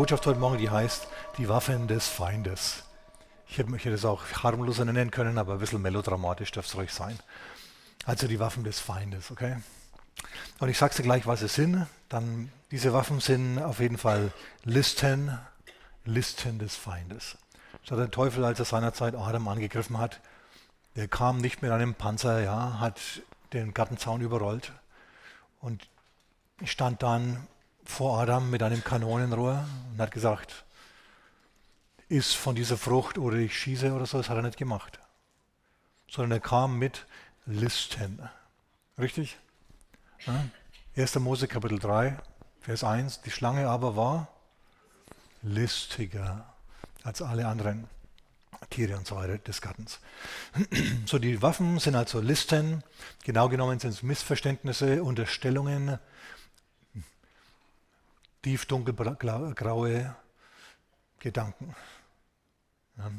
Botschaft heute Morgen, die heißt Die Waffen des Feindes. Ich hätte mich das auch harmloser nennen können, aber ein bisschen melodramatisch darf es ruhig sein. Also die Waffen des Feindes, okay? Und ich sage dir gleich, was es sind. Dann, diese Waffen sind auf jeden Fall Listen, Listen des Feindes. Das hat der Teufel, als er seinerzeit Adam angegriffen hat, der kam nicht mit einem Panzer, ja, hat den Gartenzaun überrollt und stand dann vor Adam mit einem Kanonenrohr und hat gesagt, iss von dieser Frucht oder ich schieße oder so, das hat er nicht gemacht. Sondern er kam mit Listen. Richtig? Ja? 1. Mose Kapitel 3, Vers 1. Die Schlange aber war listiger als alle anderen Tiere und so weiter des Gartens. So, die Waffen sind also Listen, genau genommen sind es Missverständnisse, Unterstellungen, tief dunkelgraue Gedanken.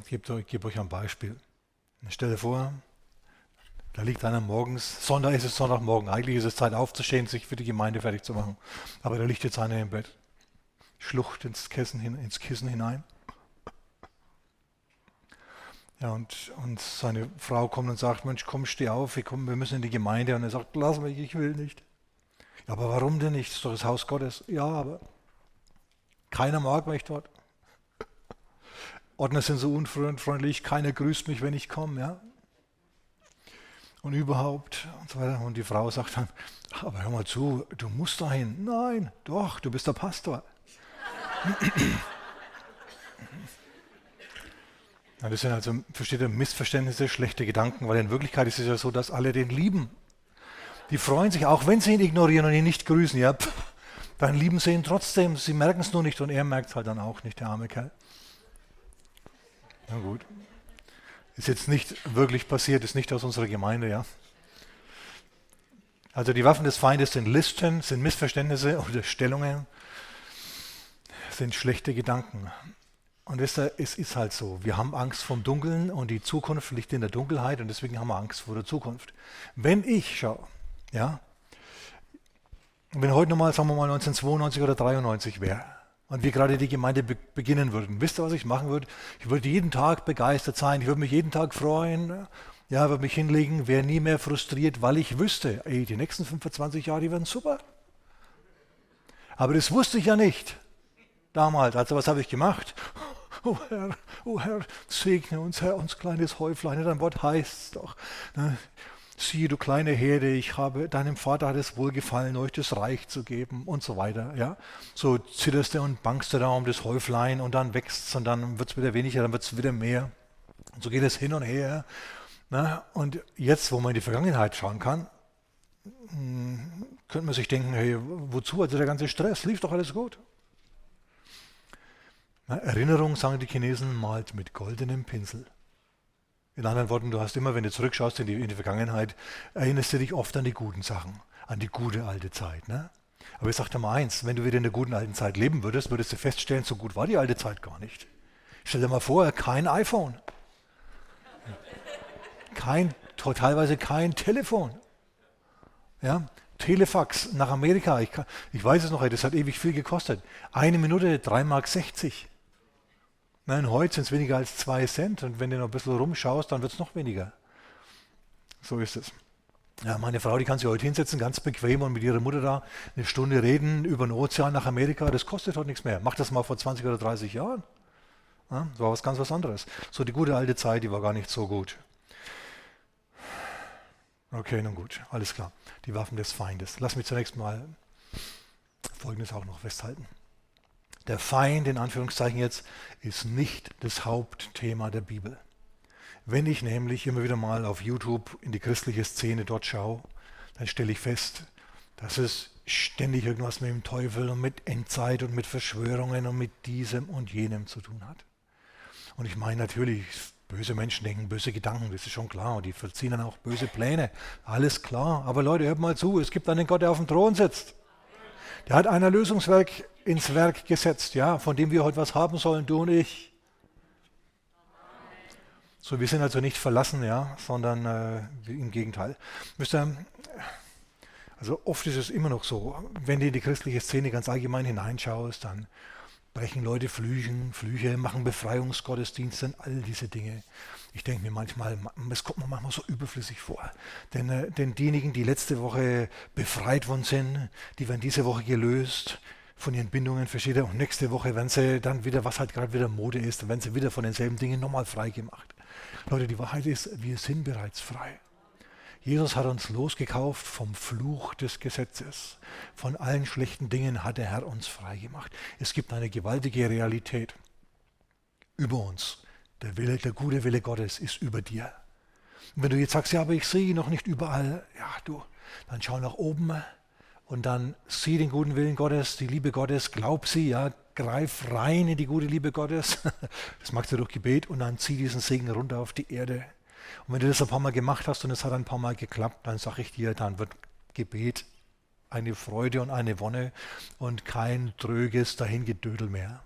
Ich gebe, gebe euch ein Beispiel. Stell dir vor, da liegt einer morgens, Sonntag ist es Sonntagmorgen, eigentlich ist es Zeit aufzustehen, sich für die Gemeinde fertig zu machen. Aber da liegt jetzt einer im Bett, schlucht ins Kissen, ins Kissen hinein. Ja, und, und seine Frau kommt und sagt, Mensch, komm, steh auf, wir, kommen, wir müssen in die Gemeinde. Und er sagt, lass mich, ich will nicht. Aber warum denn nicht? Das ist doch das Haus Gottes. Ja, aber keiner mag mich dort. Ordner sind so unfreundlich, keiner grüßt mich, wenn ich komme. Ja? Und überhaupt und so weiter. Und die Frau sagt dann, aber hör mal zu, du musst dahin. Nein, doch, du bist der Pastor. Das sind also, versteht ihr, Missverständnisse, schlechte Gedanken, weil in Wirklichkeit ist es ja so, dass alle den lieben. Die freuen sich, auch wenn sie ihn ignorieren und ihn nicht grüßen. Ja, pff, dann lieben sie ihn trotzdem. Sie merken es nur nicht und er merkt es halt dann auch nicht, der arme Kerl. Na gut. Ist jetzt nicht wirklich passiert, ist nicht aus unserer Gemeinde, ja. Also die Waffen des Feindes sind Listen, sind Missverständnisse, Unterstellungen, sind schlechte Gedanken. Und es ist halt so. Wir haben Angst vom Dunkeln und die Zukunft liegt in der Dunkelheit und deswegen haben wir Angst vor der Zukunft. Wenn ich, schau, ja, wenn heute nochmal, sagen wir mal 1992 oder 93 wäre und wir gerade die Gemeinde be beginnen würden, wisst ihr, was ich machen würde? Ich würde jeden Tag begeistert sein, ich würde mich jeden Tag freuen, ja, würde mich hinlegen, wäre nie mehr frustriert, weil ich wüsste, ey, die nächsten 25 Jahre, die werden super. Aber das wusste ich ja nicht damals. Also was habe ich gemacht? Oh Herr, oh Herr, segne uns, Herr, uns kleines Häuflein. Dein Wort heißt es doch. Ne? siehe du kleine Herde, ich habe, deinem Vater hat es wohlgefallen, euch das Reich zu geben und so weiter. Ja? So zitterst du und bangst du da um das Häuflein und dann wächst es und dann wird es wieder weniger, dann wird es wieder mehr. Und so geht es hin und her. Na? Und jetzt, wo man in die Vergangenheit schauen kann, hm, könnte man sich denken, hey, wozu? Also der ganze Stress, lief doch alles gut. Na, Erinnerung, sagen die Chinesen, malt mit goldenem Pinsel. In anderen Worten, du hast immer, wenn du zurückschaust in die, in die Vergangenheit, erinnerst du dich oft an die guten Sachen, an die gute alte Zeit. Ne? Aber ich sage dir mal eins, wenn du wieder in der guten alten Zeit leben würdest, würdest du feststellen, so gut war die alte Zeit gar nicht. Stell dir mal vor, kein iPhone. Kein, teilweise kein Telefon. Ja? Telefax nach Amerika, ich, ich weiß es noch, das hat ewig viel gekostet. Eine Minute, 3,60 Mark. Nein, heute sind es weniger als zwei Cent und wenn du noch ein bisschen rumschaust, dann wird es noch weniger. So ist es. Ja, meine Frau, die kann sich heute hinsetzen, ganz bequem und mit ihrer Mutter da eine Stunde reden über den Ozean nach Amerika. Das kostet heute nichts mehr. Mach das mal vor 20 oder 30 Jahren. Ja, das war was ganz was anderes. So die gute alte Zeit, die war gar nicht so gut. Okay, nun gut, alles klar. Die Waffen des Feindes. Lass mich zunächst mal Folgendes auch noch festhalten. Der Feind, in Anführungszeichen jetzt, ist nicht das Hauptthema der Bibel. Wenn ich nämlich immer wieder mal auf YouTube in die christliche Szene dort schaue, dann stelle ich fest, dass es ständig irgendwas mit dem Teufel und mit Endzeit und mit Verschwörungen und mit diesem und jenem zu tun hat. Und ich meine natürlich, böse Menschen denken böse Gedanken, das ist schon klar. Und die verziehen dann auch böse Pläne. Alles klar. Aber Leute, hört mal zu, es gibt einen Gott, der auf dem Thron sitzt. Der hat ein Erlösungswerk ins Werk gesetzt, ja, von dem wir heute was haben sollen, du und ich. So, wir sind also nicht verlassen, ja, sondern äh, im Gegenteil. Müsst ihr, also oft ist es immer noch so, wenn du in die christliche Szene ganz allgemein hineinschaust, dann, brechen Leute Flüchen, Flüche, machen Befreiungsgottesdienste, all diese Dinge. Ich denke mir manchmal, es kommt mir manchmal so überflüssig vor. Denn, äh, denn diejenigen, die letzte Woche befreit worden sind, die werden diese Woche gelöst von ihren Bindungen, versteht ihr? Und nächste Woche werden sie dann wieder, was halt gerade wieder Mode ist, dann werden sie wieder von denselben Dingen nochmal frei gemacht. Leute, die Wahrheit ist, wir sind bereits frei. Jesus hat uns losgekauft vom Fluch des Gesetzes. Von allen schlechten Dingen hat der Herr uns frei gemacht. Es gibt eine gewaltige Realität über uns. Der Wille, der gute Wille Gottes ist über dir. Und wenn du jetzt sagst, ja, aber ich sehe ihn noch nicht überall, ja, du, dann schau nach oben und dann sieh den guten Willen Gottes, die Liebe Gottes, glaub sie, ja, greif rein in die gute Liebe Gottes. Das machst du durch Gebet und dann zieh diesen Segen runter auf die Erde. Und wenn du das ein paar Mal gemacht hast und es hat ein paar Mal geklappt, dann sage ich dir, dann wird Gebet eine Freude und eine Wonne und kein tröges Dahingedödel mehr.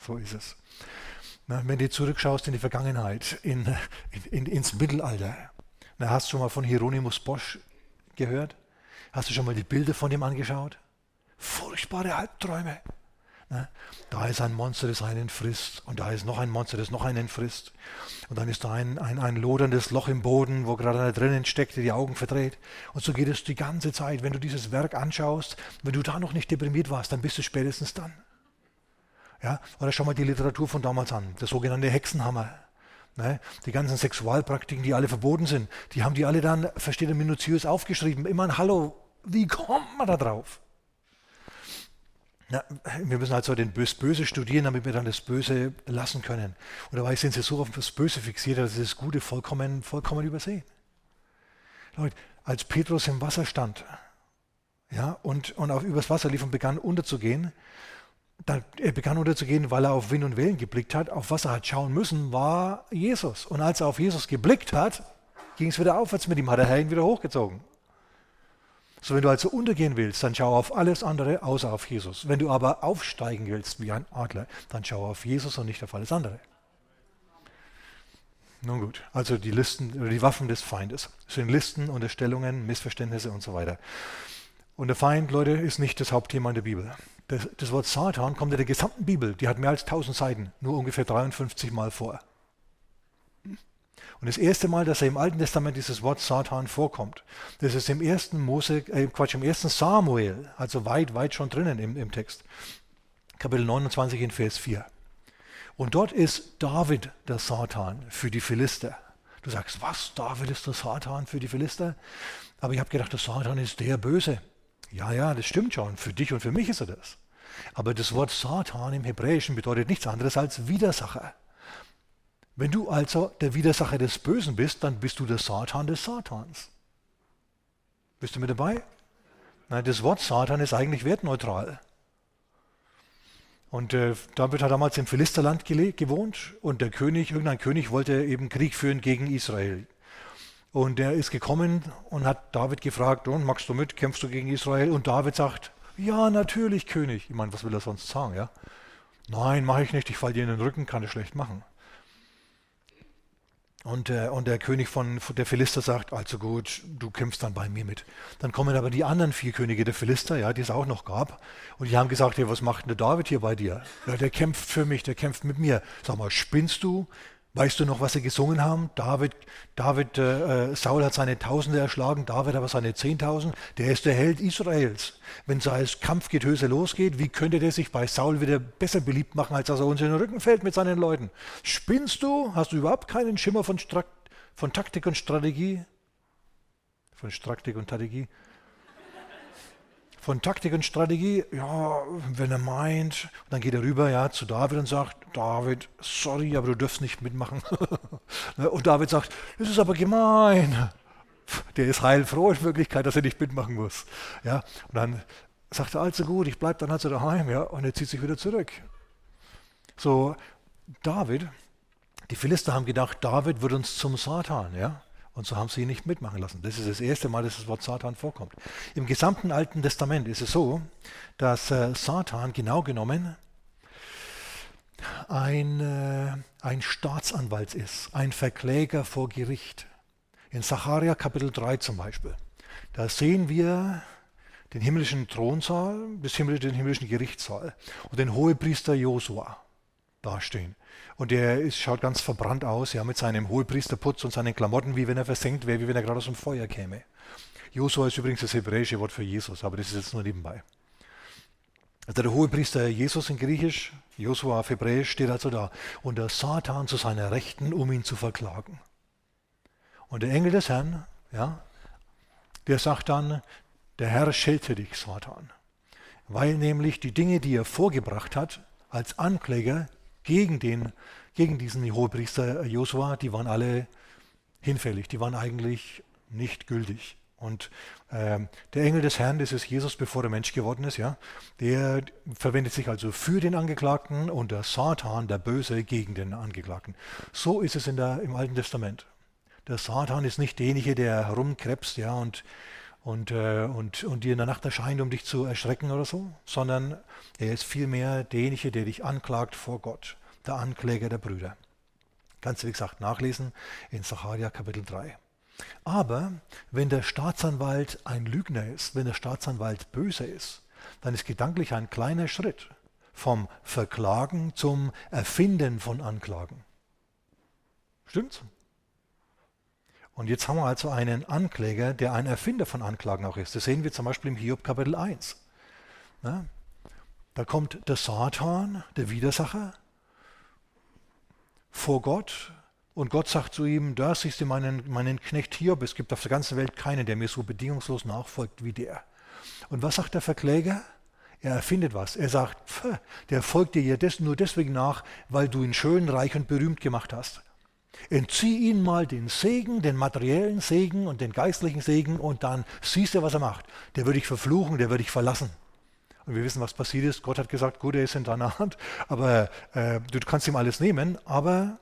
So ist es. Na, wenn du zurückschaust in die Vergangenheit, in, in, ins Mittelalter, na, hast du schon mal von Hieronymus Bosch gehört? Hast du schon mal die Bilder von ihm angeschaut? Furchtbare Albträume. Ne? Da ist ein Monster, das einen frisst. Und da ist noch ein Monster, das noch einen frisst. Und dann ist da ein, ein, ein loderndes Loch im Boden, wo gerade einer drinnen steckt, der die Augen verdreht. Und so geht es die ganze Zeit. Wenn du dieses Werk anschaust, wenn du da noch nicht deprimiert warst, dann bist du spätestens dann. Ja? Oder schau mal die Literatur von damals an, der sogenannte Hexenhammer. Ne? Die ganzen Sexualpraktiken, die alle verboten sind, die haben die alle dann, versteht ihr, minutiös aufgeschrieben. Immer ein Hallo, wie kommt man da drauf? Na, wir müssen also den Bös Böse studieren, damit wir dann das Böse lassen können. Und dabei sind sie so auf das Böse fixiert, dass sie das Gute vollkommen, vollkommen übersehen. Leute, als Petrus im Wasser stand ja, und, und auf übers Wasser lief und begann unterzugehen, dann, er begann unterzugehen, weil er auf Wind und Wellen geblickt hat, auf was er hat schauen müssen, war Jesus. Und als er auf Jesus geblickt hat, ging es wieder aufwärts mit ihm, hat der Herr ihn wieder hochgezogen. So, wenn du also untergehen willst, dann schau auf alles andere außer auf Jesus. Wenn du aber aufsteigen willst wie ein Adler, dann schau auf Jesus und nicht auf alles andere. Nun gut, also die Listen die Waffen des Feindes sind Listen, Unterstellungen, Missverständnisse und so weiter. Und der Feind, Leute, ist nicht das Hauptthema in der Bibel. Das, das Wort Satan kommt in der gesamten Bibel, die hat mehr als 1000 Seiten, nur ungefähr 53 Mal vor. Und das erste Mal, dass er im Alten Testament dieses Wort Satan vorkommt, das ist im ersten Mose, äh, Quatsch, im ersten Samuel, also weit, weit schon drinnen im, im Text. Kapitel 29 in Vers 4. Und dort ist David der Satan für die Philister. Du sagst, was? David ist der Satan für die Philister? Aber ich habe gedacht, der Satan ist der Böse. Ja, ja, das stimmt schon. Für dich und für mich ist er das. Aber das Wort Satan im Hebräischen bedeutet nichts anderes als Widersacher. Wenn du also der Widersacher des Bösen bist, dann bist du der Satan des Satans. Bist du mit dabei? Nein, das Wort Satan ist eigentlich wertneutral. Und äh, David hat damals im Philisterland gewohnt und der König, irgendein König wollte eben Krieg führen gegen Israel. Und der ist gekommen und hat David gefragt, und magst du mit, kämpfst du gegen Israel? Und David sagt, ja, natürlich, König. Ich meine, was will er sonst sagen, ja? Nein, mache ich nicht, ich falle dir in den Rücken, kann ich schlecht machen. Und, äh, und der König von, von der Philister sagt, also gut, du kämpfst dann bei mir mit. Dann kommen aber die anderen vier Könige der Philister, ja, die es auch noch gab. Und die haben gesagt, ja, was macht denn der David hier bei dir? Ja, der kämpft für mich, der kämpft mit mir. Sag mal, spinnst du? Weißt du noch, was sie gesungen haben? David, David, äh, äh, Saul hat seine Tausende erschlagen, David aber seine Zehntausend. Der ist der Held Israels. Wenn sein Kampfgetöse losgeht, wie könnte der sich bei Saul wieder besser beliebt machen, als dass er uns in den Rücken fällt mit seinen Leuten? Spinnst du? Hast du überhaupt keinen Schimmer von, Strak von Taktik und Strategie? Von Straktik und Strategie? Von Taktik und Strategie, ja, wenn er meint, dann geht er rüber ja, zu David und sagt, David, sorry, aber du darfst nicht mitmachen. Ne, und David sagt, das ist aber gemein. Der ist heilfroh in Wirklichkeit, dass er nicht mitmachen muss. Ja, und dann sagt er, also gut, ich bleibe dann also daheim, ja, und er zieht sich wieder zurück. So, David, die Philister haben gedacht, David wird uns zum Satan, ja. Und so haben sie ihn nicht mitmachen lassen. Das ist das erste Mal, dass das Wort Satan vorkommt. Im gesamten Alten Testament ist es so, dass äh, Satan genau genommen ein, äh, ein Staatsanwalt ist, ein Verkläger vor Gericht. In Sacharja Kapitel 3 zum Beispiel. Da sehen wir den himmlischen Thronsaal, den himmlischen Gerichtssaal und den Hohepriester Josua dastehen. Und der ist, schaut ganz verbrannt aus, ja, mit seinem Hohepriesterputz und seinen Klamotten, wie wenn er versenkt wäre, wie wenn er gerade aus dem Feuer käme. Josua ist übrigens das hebräische Wort für Jesus, aber das ist jetzt nur nebenbei. Also der Hohepriester Jesus in Griechisch, Josua auf Hebräisch, steht also da. Und der Satan zu seiner Rechten, um ihn zu verklagen. Und der Engel des Herrn, ja, der sagt dann, der Herr schelte dich, Satan. Weil nämlich die Dinge, die er vorgebracht hat, als Ankläger gegen, den, gegen diesen Hohepriester Josua, die waren alle hinfällig, die waren eigentlich nicht gültig. Und äh, der Engel des Herrn, das ist Jesus, bevor er Mensch geworden ist, ja, der verwendet sich also für den Angeklagten und der Satan, der Böse, gegen den Angeklagten. So ist es in der, im Alten Testament. Der Satan ist nicht derjenige, der herumkrebst ja, und, und, äh, und, und dir in der Nacht erscheint, um dich zu erschrecken oder so, sondern er ist vielmehr derjenige, der dich anklagt vor Gott, der Ankläger der Brüder. Kannst du, wie gesagt, nachlesen in Sacharja Kapitel 3. Aber wenn der Staatsanwalt ein Lügner ist, wenn der Staatsanwalt böse ist, dann ist gedanklich ein kleiner Schritt vom Verklagen zum Erfinden von Anklagen. Stimmt's? Und jetzt haben wir also einen Ankläger, der ein Erfinder von Anklagen auch ist. Das sehen wir zum Beispiel im Hiob Kapitel 1. Na? Da kommt der Satan, der Widersacher, vor Gott und Gott sagt zu ihm, da siehst du meinen, meinen Knecht Hiob, es gibt auf der ganzen Welt keinen, der mir so bedingungslos nachfolgt wie der. Und was sagt der Verkläger? Er erfindet was. Er sagt, pf, der folgt dir ja des, nur deswegen nach, weil du ihn schön, reich und berühmt gemacht hast. Entzieh ihn mal den Segen, den materiellen Segen und den geistlichen Segen und dann siehst du, was er macht. Der würde dich verfluchen, der würde dich verlassen. Und wir wissen, was passiert ist. Gott hat gesagt, gut, er ist in deiner Hand, aber äh, du kannst ihm alles nehmen, aber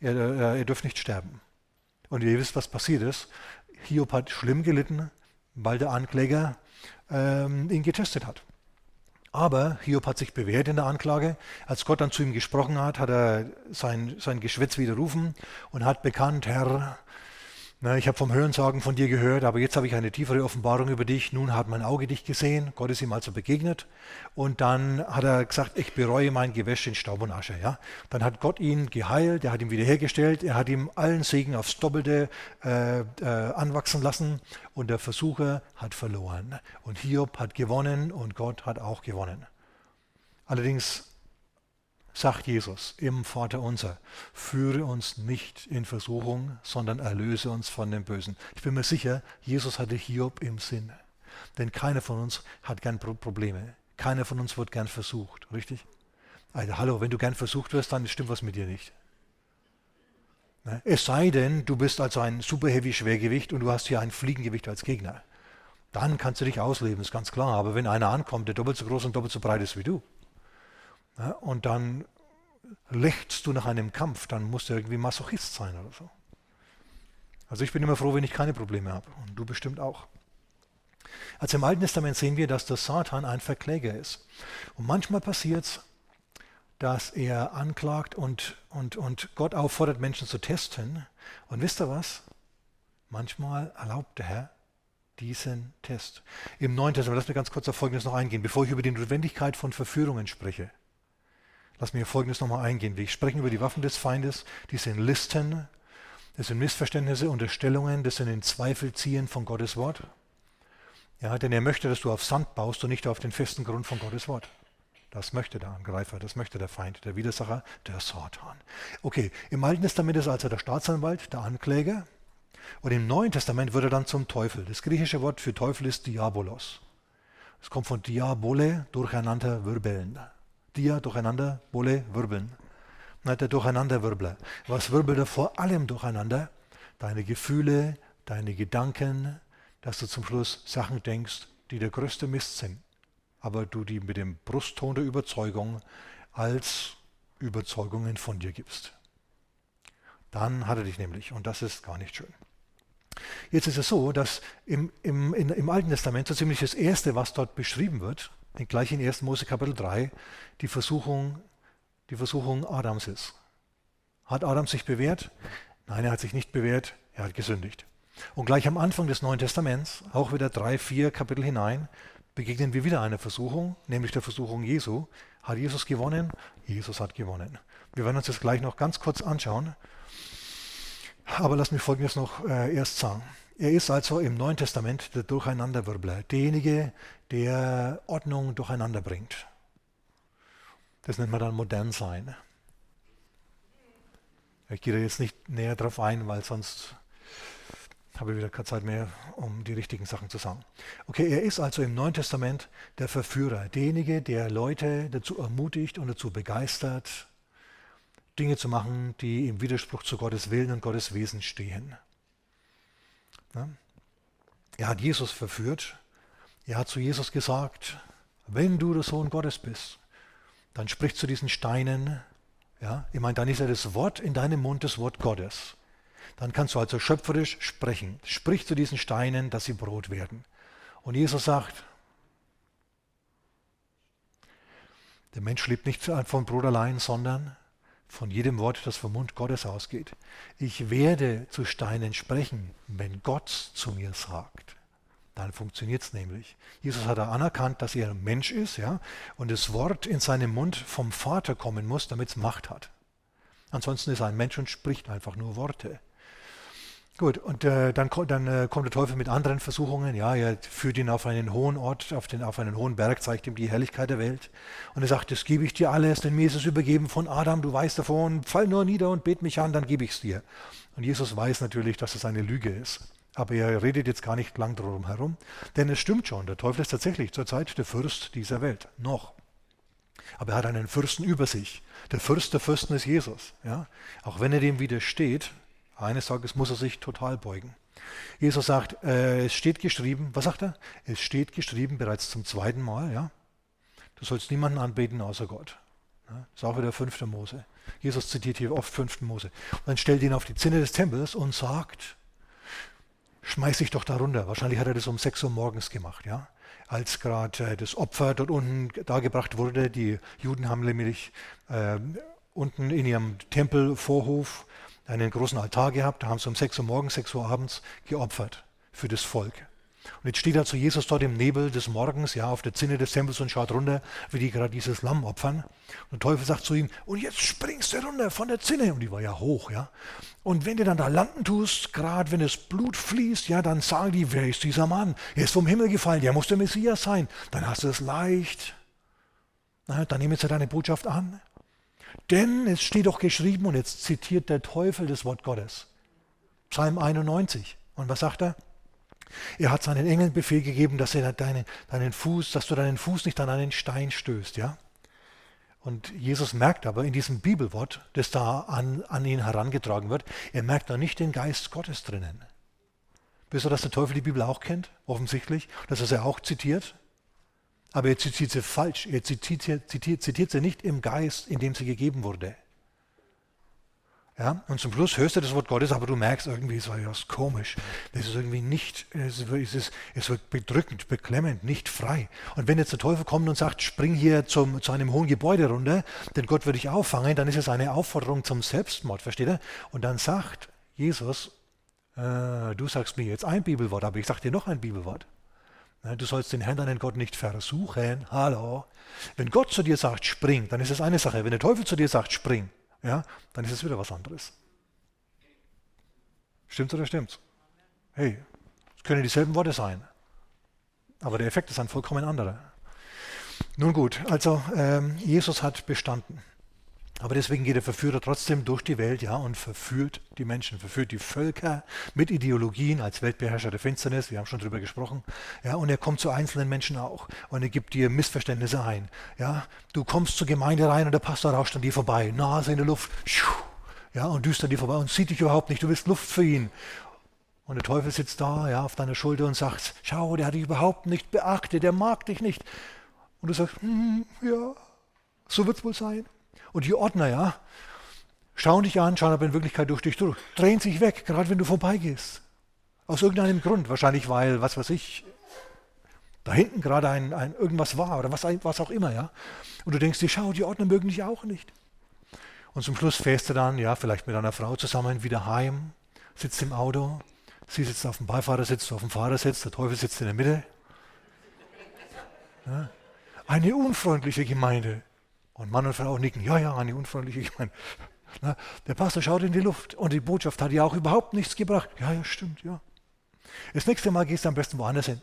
er, er, er dürfte nicht sterben. Und ihr wisst, was passiert ist. Hiob hat schlimm gelitten, weil der Ankläger ähm, ihn getestet hat. Aber Hiob hat sich bewährt in der Anklage. Als Gott dann zu ihm gesprochen hat, hat er sein, sein Geschwätz widerrufen und hat bekannt, Herr, na, ich habe vom Hörensagen von dir gehört, aber jetzt habe ich eine tiefere Offenbarung über dich. Nun hat mein Auge dich gesehen. Gott ist ihm also begegnet. Und dann hat er gesagt, ich bereue mein Gewäsch in Staub und Asche. Ja? Dann hat Gott ihn geheilt, er hat ihn wiederhergestellt, er hat ihm allen Segen aufs Doppelte äh, äh, anwachsen lassen. Und der Versucher hat verloren. Und Hiob hat gewonnen und Gott hat auch gewonnen. Allerdings sagt Jesus im Vater unser, führe uns nicht in Versuchung, sondern erlöse uns von dem Bösen. Ich bin mir sicher, Jesus hatte Hiob im Sinn. Denn keiner von uns hat gern Probleme. Keiner von uns wird gern versucht, richtig? Also, hallo, wenn du gern versucht wirst, dann stimmt was mit dir nicht. Ne? Es sei denn, du bist also ein super heavy Schwergewicht und du hast hier ein Fliegengewicht als Gegner. Dann kannst du dich ausleben, ist ganz klar. Aber wenn einer ankommt, der doppelt so groß und doppelt so breit ist wie du, und dann lechzt du nach einem Kampf, dann musst du irgendwie Masochist sein oder so. Also ich bin immer froh, wenn ich keine Probleme habe. Und du bestimmt auch. Also im Alten Testament sehen wir, dass der Satan ein Verkläger ist. Und manchmal passiert es, dass er anklagt und, und, und Gott auffordert, Menschen zu testen. Und wisst ihr was? Manchmal erlaubt der Herr diesen Test. Im Neuen Testament, lass mir ganz kurz auf Folgendes noch eingehen, bevor ich über die Notwendigkeit von Verführungen spreche. Lass auf Folgendes nochmal eingehen. Wir sprechen über die Waffen des Feindes, die sind Listen, das sind Missverständnisse, Unterstellungen, das sind in Zweifel ziehen von Gottes Wort. Ja, denn er möchte, dass du auf Sand baust und nicht auf den festen Grund von Gottes Wort. Das möchte der Angreifer, das möchte der Feind, der Widersacher, der Satan. Okay, im Alten Testament ist also der Staatsanwalt, der Ankläger. Und im Neuen Testament wird er dann zum Teufel. Das griechische Wort für Teufel ist Diabolos. Es kommt von Diabole, durcheinander wirbeln. Dia durcheinander, Bole wirbeln. Der Durcheinanderwirbler. Was wirbelt er vor allem durcheinander? Deine Gefühle, deine Gedanken, dass du zum Schluss Sachen denkst, die der größte Mist sind, aber du die mit dem Brustton der Überzeugung als Überzeugungen von dir gibst. Dann hat er dich nämlich und das ist gar nicht schön. Jetzt ist es so, dass im, im, in, im Alten Testament so ziemlich das Erste, was dort beschrieben wird, gleich in 1. Mose Kapitel 3, die Versuchung, die Versuchung Adams ist. Hat Adam sich bewährt? Nein, er hat sich nicht bewährt, er hat gesündigt. Und gleich am Anfang des Neuen Testaments, auch wieder drei, vier Kapitel hinein, begegnen wir wieder einer Versuchung, nämlich der Versuchung Jesu. Hat Jesus gewonnen? Jesus hat gewonnen. Wir werden uns das gleich noch ganz kurz anschauen. Aber lass mich Folgendes noch äh, erst sagen. Er ist also im Neuen Testament der Durcheinanderwirbler, derjenige, der Ordnung durcheinander bringt. Das nennt man dann modern sein. Ich gehe da jetzt nicht näher drauf ein, weil sonst habe ich wieder keine Zeit mehr, um die richtigen Sachen zu sagen. Okay, er ist also im Neuen Testament der Verführer, derjenige, der Leute dazu ermutigt und dazu begeistert, Dinge zu machen, die im Widerspruch zu Gottes Willen und Gottes Wesen stehen. Er hat Jesus verführt. Er hat zu Jesus gesagt, wenn du der Sohn Gottes bist, dann sprich zu diesen Steinen. Ja? Ich meine, dann ist ja das Wort in deinem Mund das Wort Gottes. Dann kannst du also schöpferisch sprechen. Sprich zu diesen Steinen, dass sie Brot werden. Und Jesus sagt, der Mensch lebt nicht von Brot allein, sondern von jedem Wort, das vom Mund Gottes ausgeht. Ich werde zu Steinen sprechen, wenn Gott zu mir sagt. Dann funktioniert es nämlich. Jesus hat anerkannt, dass er ein Mensch ist, ja, und das Wort in seinem Mund vom Vater kommen muss, damit es Macht hat. Ansonsten ist er ein Mensch und spricht einfach nur Worte. Gut, und äh, dann, dann äh, kommt der Teufel mit anderen Versuchungen. Ja, er führt ihn auf einen hohen Ort, auf, den, auf einen hohen Berg, zeigt ihm die Herrlichkeit der Welt. Und er sagt, das gebe ich dir alles, denn mir ist es übergeben von Adam, du weißt davon, fall nur nieder und bet mich an, dann gebe ich es dir. Und Jesus weiß natürlich, dass es eine Lüge ist. Aber er redet jetzt gar nicht lang drum herum, denn es stimmt schon, der Teufel ist tatsächlich zurzeit der Fürst dieser Welt. Noch. Aber er hat einen Fürsten über sich. Der Fürst der Fürsten ist Jesus. Ja? Auch wenn er dem widersteht, eines Tages muss er sich total beugen. Jesus sagt, äh, es steht geschrieben, was sagt er? Es steht geschrieben bereits zum zweiten Mal, ja. Du sollst niemanden anbeten außer Gott. Ja, das ist auch wieder 5. Mose. Jesus zitiert hier oft 5. Mose. Und dann stellt ihn auf die Zinne des Tempels und sagt, schmeiß dich doch da runter. Wahrscheinlich hat er das um 6 Uhr morgens gemacht, ja. Als gerade äh, das Opfer dort unten dargebracht wurde. Die Juden haben nämlich äh, unten in ihrem Tempelvorhof einen großen Altar gehabt, da haben sie um 6 Uhr morgens, 6 Uhr abends geopfert für das Volk. Und jetzt steht also Jesus dort im Nebel des Morgens, ja, auf der Zinne des Tempels und schaut runter, wie die gerade dieses Lamm opfern. Und der Teufel sagt zu ihm, und jetzt springst du runter von der Zinne. Und die war ja hoch, ja. Und wenn du dann da landen tust, gerade wenn das Blut fließt, ja, dann sagen die, wer ist dieser Mann? Er ist vom Himmel gefallen, der muss der Messias sein. Dann hast du es leicht. Na, dann nehmen sie deine Botschaft an. Denn es steht doch geschrieben, und jetzt zitiert der Teufel das Wort Gottes. Psalm 91. Und was sagt er? Er hat seinen Engeln Befehl gegeben, dass er deinen, deinen Fuß, dass du deinen Fuß nicht an einen Stein stößt, ja? Und Jesus merkt aber in diesem Bibelwort, das da an, an ihn herangetragen wird, er merkt da nicht den Geist Gottes drinnen. Wisst ihr, dass der Teufel die Bibel auch kennt? Offensichtlich. Dass er sie auch zitiert? Aber er zitiert sie falsch. Er zitiert, zitiert, zitiert sie nicht im Geist, in dem sie gegeben wurde. Ja, und zum Schluss hörst du das Wort Gottes, aber du merkst irgendwie, es war ja komisch. Das ist irgendwie nicht, es ist, es wird bedrückend, beklemmend, nicht frei. Und wenn jetzt der Teufel kommt und sagt, spring hier zum, zu einem hohen Gebäude runter, denn Gott wird dich auffangen, dann ist es eine Aufforderung zum Selbstmord, versteht ihr? Und dann sagt Jesus, äh, du sagst mir jetzt ein Bibelwort, aber ich sag dir noch ein Bibelwort. Du sollst den Herrn, deinen Gott nicht versuchen. Hallo. Wenn Gott zu dir sagt, spring, dann ist es eine Sache. Wenn der Teufel zu dir sagt, spring, ja, dann ist es wieder was anderes. Stimmt's oder stimmt's? Hey, es können dieselben Worte sein. Aber der Effekt ist ein vollkommen anderer. Nun gut, also ähm, Jesus hat bestanden. Aber deswegen geht der Verführer trotzdem durch die Welt ja, und verführt die Menschen, verführt die Völker mit Ideologien als Weltbeherrscher der Finsternis. Wir haben schon darüber gesprochen. Ja, und er kommt zu einzelnen Menschen auch und er gibt dir Missverständnisse ein. Ja, du kommst zur Gemeinde rein und der Pastor rauscht an dir vorbei, Nase in der Luft, ja, und düst an dir vorbei und sieht dich überhaupt nicht. Du bist Luft für ihn. Und der Teufel sitzt da ja, auf deiner Schulter und sagt, schau, der hat dich überhaupt nicht beachtet, der mag dich nicht. Und du sagst, hm, ja, so wird es wohl sein. Und die Ordner, ja, schauen dich an, schauen aber in Wirklichkeit durch dich durch, drehen sich weg, gerade wenn du vorbeigehst. Aus irgendeinem Grund, wahrscheinlich weil, was weiß ich, da hinten gerade ein, ein irgendwas war oder was, was auch immer, ja. Und du denkst dir, schau, die Ordner mögen dich auch nicht. Und zum Schluss fährst du dann, ja, vielleicht mit einer Frau zusammen wieder heim, sitzt im Auto, Sie sitzt auf dem Beifahrersitz, auf dem Fahrersitz, der Teufel sitzt in der Mitte. Ja? Eine unfreundliche Gemeinde. Und Mann und Frau nicken, ja, ja, eine unfreundliche Gemeinde. Na, der Pastor schaut in die Luft und die Botschaft hat ja auch überhaupt nichts gebracht. Ja, ja, stimmt, ja. Das nächste Mal gehst du am besten woanders hin.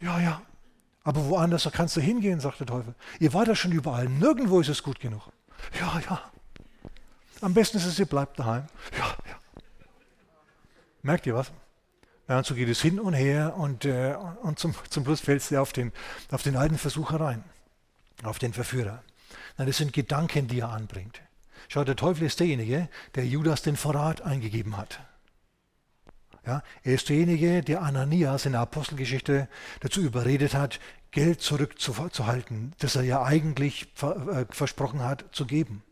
Ja, ja. Aber woanders kannst du hingehen, sagt der Teufel. Ihr wart ja schon überall. Nirgendwo ist es gut genug. Ja, ja. Am besten ist es, ihr bleibt daheim. Ja, ja. Merkt ihr was? Ja, und so geht es hin und her und, äh, und zum, zum Schluss fällst du auf den, auf den alten Versucher rein, auf den Verführer. Nein, das sind Gedanken, die er anbringt. Schau, der Teufel ist derjenige, der Judas den Verrat eingegeben hat. Ja, er ist derjenige, der Ananias in der Apostelgeschichte dazu überredet hat, Geld zurückzuhalten, das er ja eigentlich äh, versprochen hat zu geben.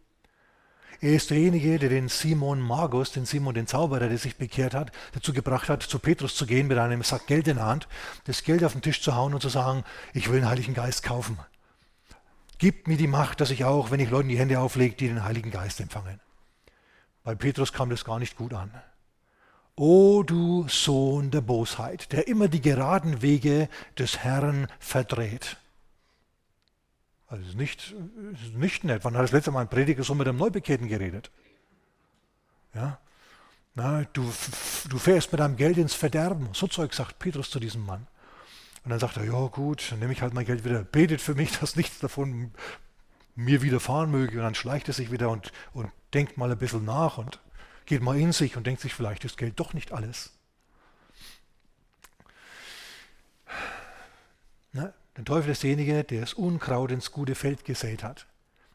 Er ist derjenige, der den Simon Magus, den Simon den Zauberer, der sich bekehrt hat, dazu gebracht hat, zu Petrus zu gehen mit einem Sack Geld in der Hand, das Geld auf den Tisch zu hauen und zu sagen, ich will den Heiligen Geist kaufen. Gib mir die Macht, dass ich auch, wenn ich Leuten die Hände auflege, die den Heiligen Geist empfangen. Bei Petrus kam das gar nicht gut an. O du Sohn der Bosheit, der immer die geraden Wege des Herrn verdreht. Also ist nicht, ist nicht nett. Wann hat das letzte Mal ein Prediger so mit einem Neubekehrten geredet? Ja? Na, du, du fährst mit deinem Geld ins Verderben. So Zeug sagt Petrus zu diesem Mann. Und dann sagt er, ja gut, dann nehme ich halt mein Geld wieder. Betet für mich, dass nichts davon mir widerfahren möge. Und dann schleicht er sich wieder und, und denkt mal ein bisschen nach und geht mal in sich und denkt sich, vielleicht ist Geld doch nicht alles. Na, der Teufel ist derjenige, der das Unkraut ins gute Feld gesät hat.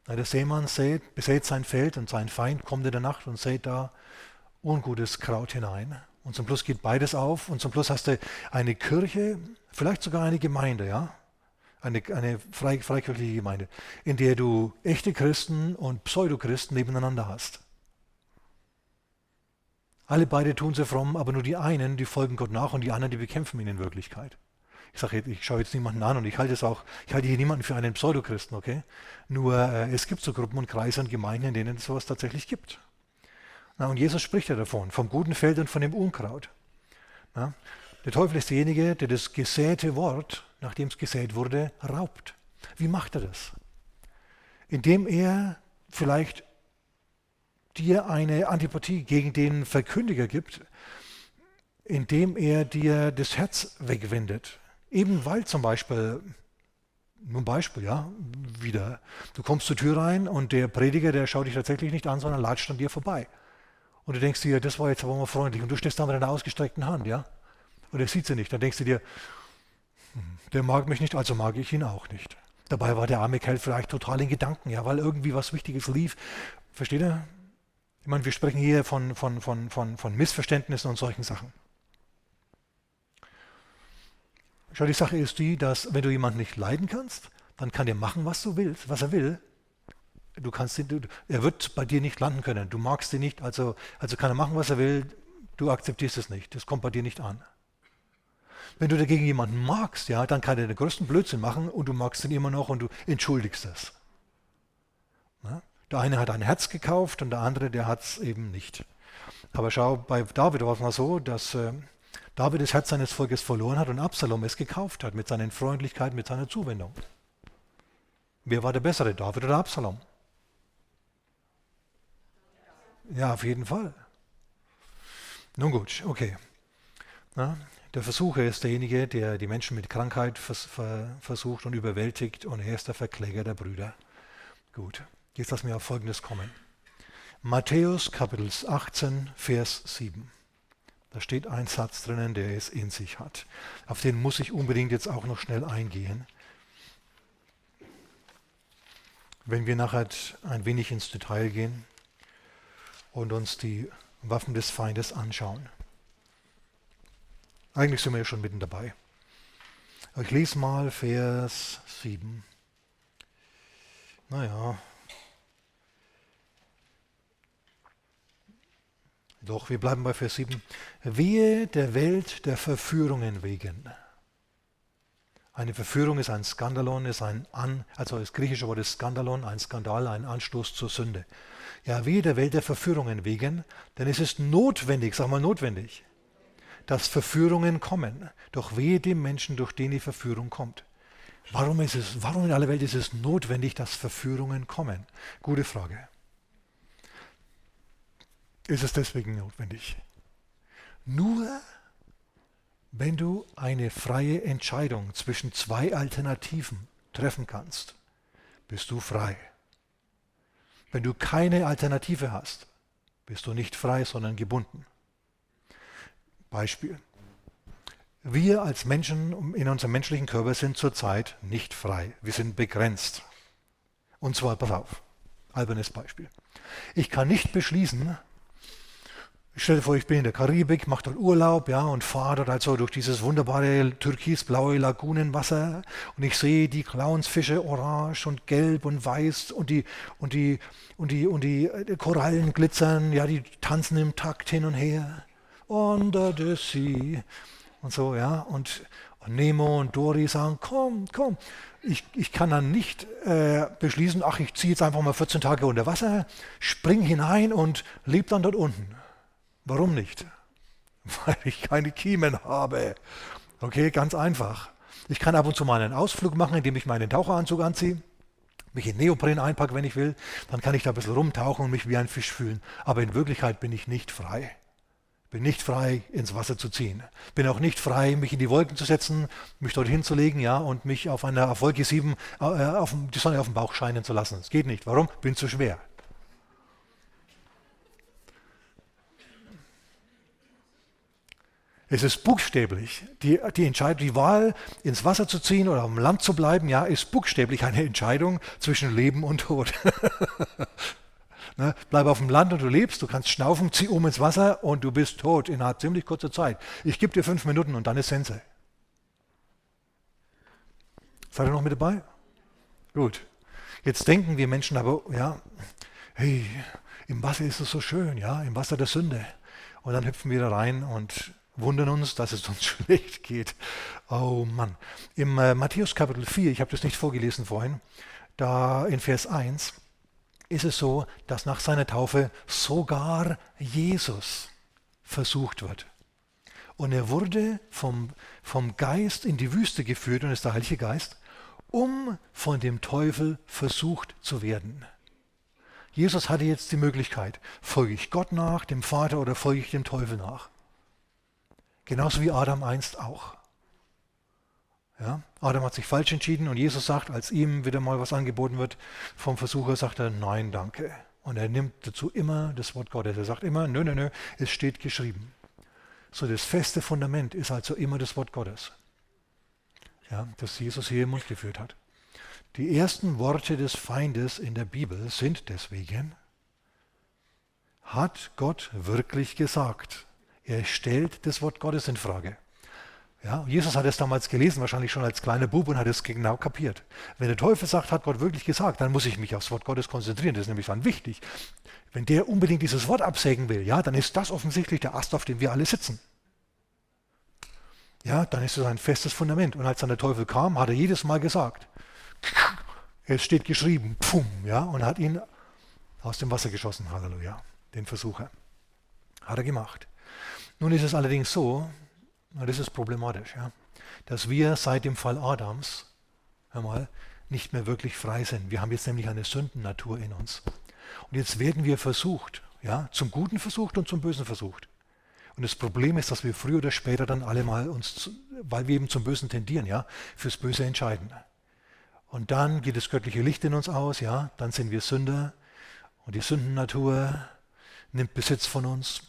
Na, der Seemann sät, besät sein Feld und sein Feind kommt in der Nacht und sät da ungutes Kraut hinein. Und zum Schluss geht beides auf und zum Schluss hast du eine Kirche, vielleicht sogar eine Gemeinde, ja, eine, eine frei, freikirchliche Gemeinde, in der du echte Christen und Pseudochristen nebeneinander hast. Alle beide tun sie fromm, aber nur die einen, die folgen Gott nach und die anderen, die bekämpfen ihn in Wirklichkeit. Ich sage, ich schaue jetzt niemanden an und ich halte es auch, ich halte hier niemanden für einen Pseudochristen, okay? Nur äh, es gibt so Gruppen und Kreise und Gemeinden, in denen es sowas tatsächlich gibt. Na, und Jesus spricht ja davon, vom guten Feld und von dem Unkraut. Na, der Teufel ist derjenige, der das gesäte Wort, nachdem es gesät wurde, raubt. Wie macht er das? Indem er vielleicht dir eine Antipathie gegen den Verkündiger gibt, indem er dir das Herz wegwendet. Eben weil zum Beispiel, nur ein Beispiel, ja, wieder, du kommst zur Tür rein und der Prediger, der schaut dich tatsächlich nicht an, sondern latscht an dir vorbei. Und du denkst dir, das war jetzt aber mal freundlich. Und du stehst da mit einer ausgestreckten Hand, ja. Und er sieht sie nicht. Dann denkst du dir, hm, der mag mich nicht, also mag ich ihn auch nicht. Dabei war der arme Kerl vielleicht total in Gedanken, ja, weil irgendwie was Wichtiges lief. Versteht ihr? Ich meine, wir sprechen hier von, von, von, von, von Missverständnissen und solchen Sachen. Schau, die Sache ist die, dass wenn du jemanden nicht leiden kannst, dann kann der machen, was du willst, was er will. Du kannst ihn, du, er wird bei dir nicht landen können. Du magst ihn nicht, also, also kann er machen, was er will. Du akzeptierst es nicht. Das kommt bei dir nicht an. Wenn du dagegen jemanden magst, ja, dann kann er den größten Blödsinn machen und du magst ihn immer noch und du entschuldigst es. Na? Der eine hat ein Herz gekauft und der andere, der hat es eben nicht. Aber schau, bei David war es mal so, dass äh, David das Herz seines Volkes verloren hat und Absalom es gekauft hat mit seinen Freundlichkeiten, mit seiner Zuwendung. Wer war der Bessere, David oder Absalom? Ja, auf jeden Fall. Nun gut, okay. Na, der Versucher ist derjenige, der die Menschen mit Krankheit vers ver versucht und überwältigt und er ist der Verkläger der Brüder. Gut. Jetzt lass mir auf Folgendes kommen. Matthäus Kapitel 18, Vers 7. Da steht ein Satz drinnen, der es in sich hat. Auf den muss ich unbedingt jetzt auch noch schnell eingehen. Wenn wir nachher ein wenig ins Detail gehen und uns die Waffen des Feindes anschauen. Eigentlich sind wir ja schon mitten dabei. Ich lese mal Vers 7. Naja, Doch, wir bleiben bei Vers 7. Wehe der Welt der Verführungen wegen. Eine Verführung ist ein Skandalon, ist ein An, also das griechische Wort ist Skandalon, ein Skandal, ein Anstoß zur Sünde. Ja, wehe der Welt der Verführungen wegen, denn es ist notwendig, sag mal notwendig, dass Verführungen kommen. Doch wehe dem Menschen, durch den die Verführung kommt. Warum, ist es, warum in aller Welt ist es notwendig, dass Verführungen kommen? Gute Frage. Ist es deswegen notwendig? Nur wenn du eine freie Entscheidung zwischen zwei Alternativen treffen kannst, bist du frei. Wenn du keine Alternative hast, bist du nicht frei, sondern gebunden. Beispiel. Wir als Menschen in unserem menschlichen Körper sind zurzeit nicht frei. Wir sind begrenzt. Und zwar, pass auf, albernes Beispiel. Ich kann nicht beschließen, ich stelle vor, ich bin in der Karibik, mache dort Urlaub, ja, und fahre dort also durch dieses wunderbare türkisblaue Lagunenwasser und ich sehe die Clownsfische orange und gelb und weiß und die und die und die und die äh, Korallen glitzern, ja, die tanzen im Takt hin und her. Under the sea und so, ja, und, und Nemo und Dory sagen, komm, komm. Ich, ich kann dann nicht äh, beschließen, ach, ich ziehe jetzt einfach mal 14 Tage unter Wasser, spring hinein und lebe dann dort unten. Warum nicht? Weil ich keine Kiemen habe. Okay, ganz einfach. Ich kann ab und zu mal einen Ausflug machen, indem ich meinen Taucheranzug anziehe, mich in Neopren einpacke, wenn ich will. Dann kann ich da ein bisschen rumtauchen und mich wie ein Fisch fühlen. Aber in Wirklichkeit bin ich nicht frei. Bin nicht frei, ins Wasser zu ziehen. Bin auch nicht frei, mich in die Wolken zu setzen, mich dorthin zu legen, ja, und mich auf einer auf Wolke 7 äh, auf die Sonne auf dem Bauch scheinen zu lassen. Es geht nicht. Warum? Bin zu schwer. Es ist buchstäblich. Die, die Entscheidung, die Wahl, ins Wasser zu ziehen oder am Land zu bleiben, ja, ist buchstäblich eine Entscheidung zwischen Leben und Tod. ne? Bleib auf dem Land und du lebst, du kannst schnaufen, zieh um ins Wasser und du bist tot innerhalb ziemlich kurzer Zeit. Ich gebe dir fünf Minuten und dann ist Sense. Seid ihr noch mit dabei? Gut. Jetzt denken wir Menschen aber, ja, hey, im Wasser ist es so schön, ja, im Wasser der Sünde. Und dann hüpfen wir da rein und wundern uns, dass es uns schlecht geht. Oh Mann. Im äh, Matthäus Kapitel 4, ich habe das nicht vorgelesen vorhin, da in Vers 1 ist es so, dass nach seiner Taufe sogar Jesus versucht wird. Und er wurde vom, vom Geist in die Wüste geführt, und ist der Heilige Geist, um von dem Teufel versucht zu werden. Jesus hatte jetzt die Möglichkeit, folge ich Gott nach, dem Vater oder folge ich dem Teufel nach. Genauso wie Adam einst auch. Ja, Adam hat sich falsch entschieden und Jesus sagt, als ihm wieder mal was angeboten wird vom Versucher, sagt er, nein, danke. Und er nimmt dazu immer das Wort Gottes. Er sagt immer, nö, nö, nö, es steht geschrieben. So das feste Fundament ist also immer das Wort Gottes, ja, das Jesus hier im Mund geführt hat. Die ersten Worte des Feindes in der Bibel sind deswegen, hat Gott wirklich gesagt? Er stellt das Wort Gottes in Frage. Ja, Jesus hat es damals gelesen, wahrscheinlich schon als kleiner Bub und hat es genau kapiert. Wenn der Teufel sagt, hat Gott wirklich gesagt, dann muss ich mich aufs Wort Gottes konzentrieren. Das ist nämlich dann wichtig. Wenn der unbedingt dieses Wort absägen will, ja, dann ist das offensichtlich der Ast, auf dem wir alle sitzen. Ja, dann ist es ein festes Fundament. Und als dann der Teufel kam, hat er jedes Mal gesagt, es steht geschrieben, pfum, ja, und hat ihn aus dem Wasser geschossen, Halleluja, den Versucher. Hat er gemacht. Nun ist es allerdings so, und das ist problematisch, ja, dass wir seit dem Fall Adams hör mal, nicht mehr wirklich frei sind. Wir haben jetzt nämlich eine Sündennatur in uns. Und jetzt werden wir versucht, ja, zum Guten versucht und zum Bösen versucht. Und das Problem ist, dass wir früher oder später dann alle mal uns, weil wir eben zum Bösen tendieren, ja, fürs Böse entscheiden. Und dann geht das göttliche Licht in uns aus, ja, dann sind wir Sünder und die Sündennatur nimmt Besitz von uns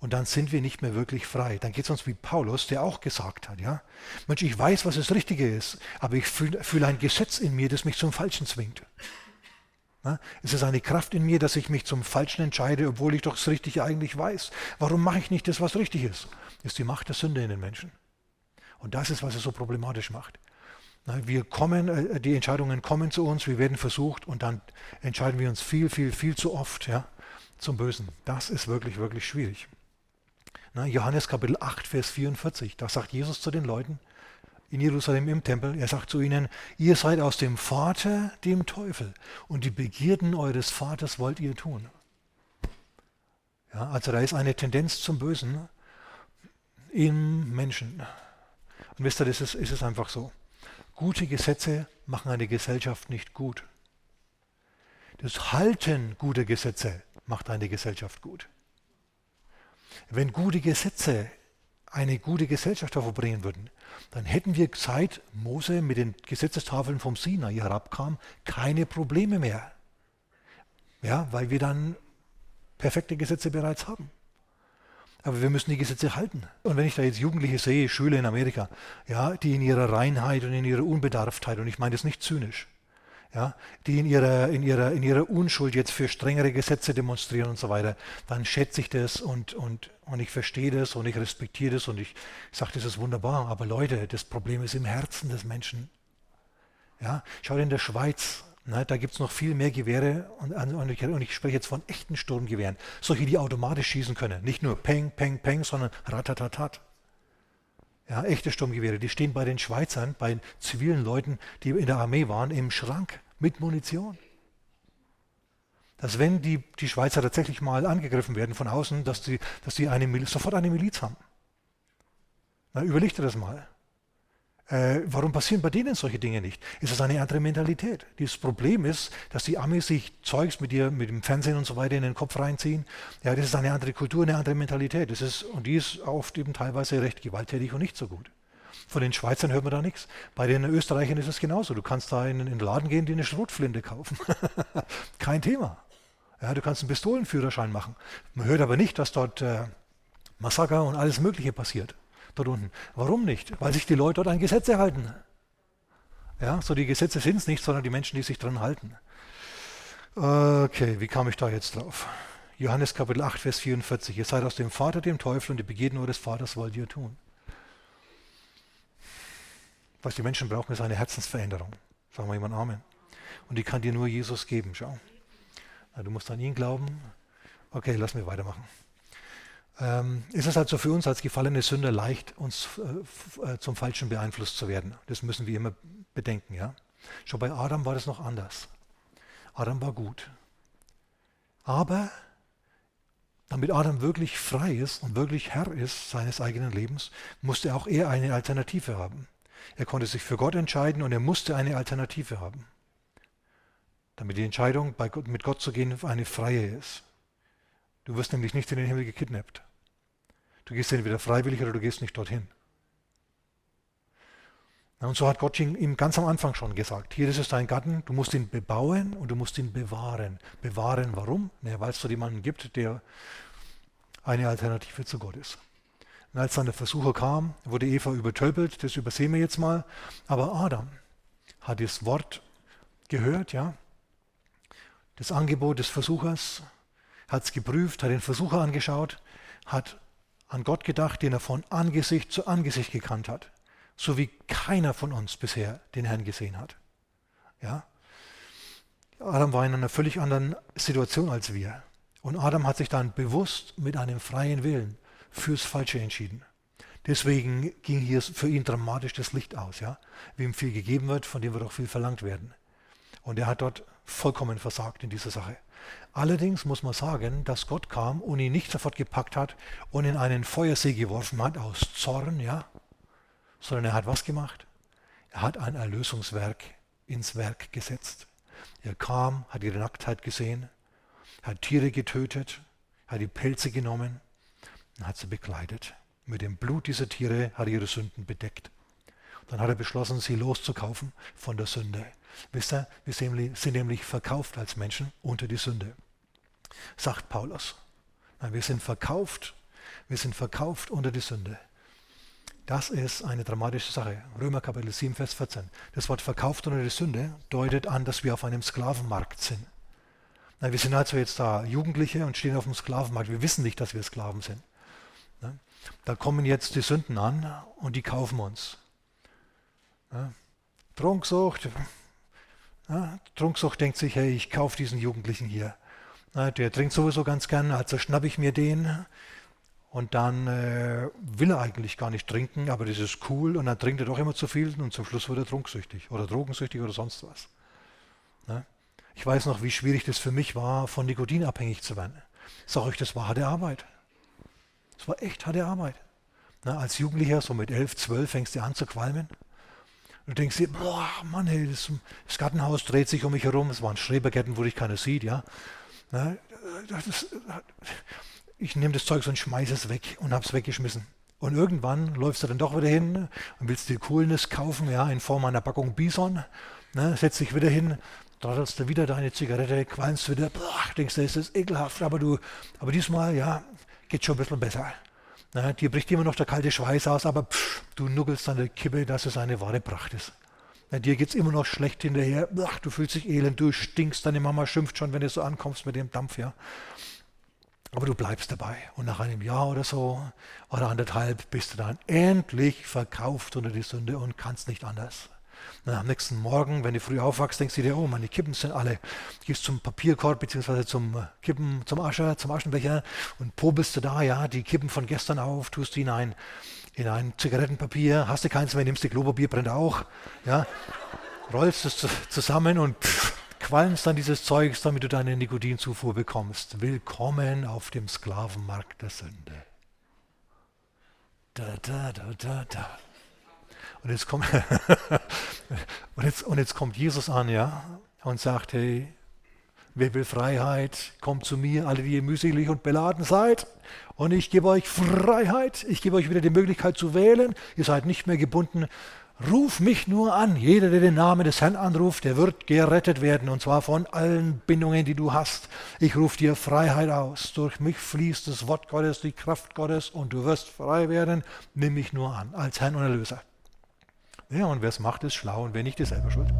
und dann sind wir nicht mehr wirklich frei. Dann geht es uns wie Paulus, der auch gesagt hat, ja, Mensch, ich weiß, was das Richtige ist, aber ich fühle fühl ein Gesetz in mir, das mich zum Falschen zwingt. Ja, es ist eine Kraft in mir, dass ich mich zum Falschen entscheide, obwohl ich doch das Richtige eigentlich weiß. Warum mache ich nicht das, was richtig ist? Ist die Macht der Sünde in den Menschen. Und das ist, was es so problematisch macht. Wir kommen, äh, die Entscheidungen kommen zu uns, wir werden versucht und dann entscheiden wir uns viel, viel, viel zu oft ja, zum Bösen. Das ist wirklich, wirklich schwierig. Johannes Kapitel 8, Vers 44, da sagt Jesus zu den Leuten in Jerusalem im Tempel, er sagt zu ihnen, ihr seid aus dem Vater, dem Teufel, und die Begierden eures Vaters wollt ihr tun. Ja, also da ist eine Tendenz zum Bösen. im Menschen. Und wisst ihr, das ist, ist es einfach so. Gute Gesetze machen eine Gesellschaft nicht gut. Das Halten guter Gesetze macht eine Gesellschaft gut. Wenn gute Gesetze eine gute Gesellschaft hervorbringen würden, dann hätten wir seit Mose mit den Gesetzestafeln vom Sinai herabkam keine Probleme mehr. Ja, weil wir dann perfekte Gesetze bereits haben. Aber wir müssen die Gesetze halten. Und wenn ich da jetzt Jugendliche sehe, Schüler in Amerika, ja, die in ihrer Reinheit und in ihrer Unbedarftheit, und ich meine das nicht zynisch, ja, die in ihrer, in, ihrer, in ihrer Unschuld jetzt für strengere Gesetze demonstrieren und so weiter, dann schätze ich das und, und, und ich verstehe das und ich respektiere das und ich sage, das ist wunderbar. Aber Leute, das Problem ist im Herzen des Menschen. Ja, schau in der Schweiz, na, da gibt es noch viel mehr Gewehre und, und, ich, und, ich, spreche jetzt von echten Sturmgewehren. Solche, die automatisch schießen können. Nicht nur Peng, Peng, Peng, sondern Ratatatat. Ja, echte Sturmgewehre, die stehen bei den Schweizern, bei zivilen Leuten, die in der Armee waren, im Schrank mit Munition. Dass wenn die, die Schweizer tatsächlich mal angegriffen werden von außen, dass sie dass die eine, sofort eine Miliz haben. Na, überleg dir das mal. Äh, warum passieren bei denen solche Dinge nicht? Ist das eine andere Mentalität? Das Problem ist, dass die Amis sich Zeugs mit, ihr, mit dem Fernsehen und so weiter in den Kopf reinziehen. Ja, das ist eine andere Kultur, eine andere Mentalität. Das ist, und die ist oft eben teilweise recht gewalttätig und nicht so gut. Von den Schweizern hört man da nichts. Bei den Österreichern ist es genauso. Du kannst da in, in den Laden gehen, die eine Schrotflinte kaufen. Kein Thema. Ja, du kannst einen Pistolenführerschein machen. Man hört aber nicht, dass dort äh, Massaker und alles Mögliche passiert unten. Warum nicht? Weil sich die Leute dort an Gesetze halten. Ja, so die Gesetze sind es nicht, sondern die Menschen, die sich dran halten. Okay, wie kam ich da jetzt drauf? Johannes Kapitel 8, Vers 44. Ihr seid aus dem Vater, dem Teufel, und die Begierden eures Vaters wollt ihr tun. Was die Menschen brauchen, ist eine Herzensveränderung. Sagen wir jemand Amen. Und die kann dir nur Jesus geben. Schau. Du musst an ihn glauben. Okay, lass mir weitermachen ähm, ist es also für uns als gefallene Sünder leicht, uns äh, äh, zum Falschen beeinflusst zu werden. Das müssen wir immer bedenken. Ja? Schon bei Adam war das noch anders. Adam war gut. Aber damit Adam wirklich frei ist und wirklich Herr ist seines eigenen Lebens, musste auch er eine Alternative haben. Er konnte sich für Gott entscheiden und er musste eine Alternative haben. Damit die Entscheidung, Gott, mit Gott zu gehen, eine freie ist. Du wirst nämlich nicht in den Himmel gekidnappt. Du gehst entweder freiwillig oder du gehst nicht dorthin. Und so hat Gott ihm ganz am Anfang schon gesagt, hier ist dein Garten, du musst ihn bebauen und du musst ihn bewahren. Bewahren, warum? Naja, weil es dort jemanden gibt, der eine Alternative zu Gott ist. Und als dann der Versucher kam, wurde Eva übertölpelt, das übersehen wir jetzt mal. Aber Adam hat das Wort gehört, ja, das Angebot des Versuchers, hat es geprüft, hat den Versucher angeschaut, hat an Gott gedacht, den er von Angesicht zu Angesicht gekannt hat, so wie keiner von uns bisher den Herrn gesehen hat. Ja? Adam war in einer völlig anderen Situation als wir. Und Adam hat sich dann bewusst mit einem freien Willen fürs Falsche entschieden. Deswegen ging hier für ihn dramatisch das Licht aus. Ja? Wem viel gegeben wird, von dem wird auch viel verlangt werden. Und er hat dort vollkommen versagt in dieser Sache. Allerdings muss man sagen, dass Gott kam und ihn nicht sofort gepackt hat und in einen Feuersee geworfen hat aus Zorn, ja, sondern er hat was gemacht? Er hat ein Erlösungswerk ins Werk gesetzt. Er kam, hat ihre Nacktheit gesehen, hat Tiere getötet, hat die Pelze genommen und hat sie bekleidet. Mit dem Blut dieser Tiere hat er ihre Sünden bedeckt. Dann hat er beschlossen, sie loszukaufen von der Sünde. Wisst ihr, wir sind nämlich verkauft als Menschen unter die Sünde. Sagt Paulus. Nein, wir sind verkauft. Wir sind verkauft unter die Sünde. Das ist eine dramatische Sache. Römer Kapitel 7, Vers 14. Das Wort verkauft unter die Sünde deutet an, dass wir auf einem Sklavenmarkt sind. Nein, wir sind also jetzt da Jugendliche und stehen auf dem Sklavenmarkt. Wir wissen nicht, dass wir Sklaven sind. Da kommen jetzt die Sünden an und die kaufen uns. Trunksucht, ja, Trunksucht denkt sich, hey, ich kaufe diesen Jugendlichen hier. Ja, der trinkt sowieso ganz gern, also schnappe ich mir den. Und dann äh, will er eigentlich gar nicht trinken, aber das ist cool und dann trinkt er doch immer zu viel und zum Schluss wird er trunksüchtig oder drogensüchtig oder sonst was. Ja? Ich weiß noch, wie schwierig das für mich war, von Nikotin abhängig zu werden. Ich sage euch, das war harte Arbeit. Das war echt harte Arbeit. Na, als Jugendlicher, so mit 11, 12, fängst du an zu qualmen. Du denkst dir, boah, Mann, ey, das, das, Gartenhaus dreht sich um mich herum. Es waren Schrebergärten, wo dich keiner sieht, ja. Na, das, ich nehme das Zeug so und schmeiße es weg und habe es weggeschmissen. Und irgendwann läufst du dann doch wieder hin und willst dir Coolness kaufen, ja, in Form einer Packung Bison. Ne, setzt dich wieder hin, daddelst du wieder deine Zigarette, qualmst wieder, boah, denkst du, das ist ekelhaft, aber du, aber diesmal, ja, geht schon ein bisschen besser. Ne, dir bricht immer noch der kalte Schweiß aus, aber pff, du nuckelst an der Kippe, dass es eine wahre Pracht ist. Ne, dir geht es immer noch schlecht hinterher, ach, du fühlst dich elend, du stinkst, deine Mama schimpft schon, wenn du so ankommst mit dem Dampf, ja. Aber du bleibst dabei. Und nach einem Jahr oder so oder anderthalb bist du dann endlich verkauft unter die Sünde und kannst nicht anders. Dann am nächsten Morgen, wenn du früh aufwachst, denkst du dir, oh, meine Kippen sind alle. Gehst zum Papierkorb bzw. zum Kippen, zum Ascher, zum Aschenbecher und probelst du da, ja, die Kippen von gestern auf, tust die in ein, in ein Zigarettenpapier, hast du keins mehr, nimmst die Klopapier, brennt auch, ja, rollst es zusammen und pff, qualmst dann dieses Zeugs, damit du deine Nikotinzufuhr bekommst. Willkommen auf dem Sklavenmarkt der Sünde. Da, da, da, da, da. Und jetzt kommt, und jetzt, und jetzt kommt Jesus an, ja, und sagt, hey, wer will Freiheit, kommt zu mir, alle, die ihr mühselig und beladen seid. Und ich gebe euch Freiheit, ich gebe euch wieder die Möglichkeit zu wählen. Ihr seid nicht mehr gebunden Ruf mich nur an. Jeder, der den Namen des Herrn anruft, der wird gerettet werden. Und zwar von allen Bindungen, die du hast. Ich rufe dir Freiheit aus. Durch mich fließt das Wort Gottes, die Kraft Gottes und du wirst frei werden. Nimm mich nur an als Herrn und Erlöser. Ja, und wer es macht, ist schlau und wer nicht, ist selber schuld.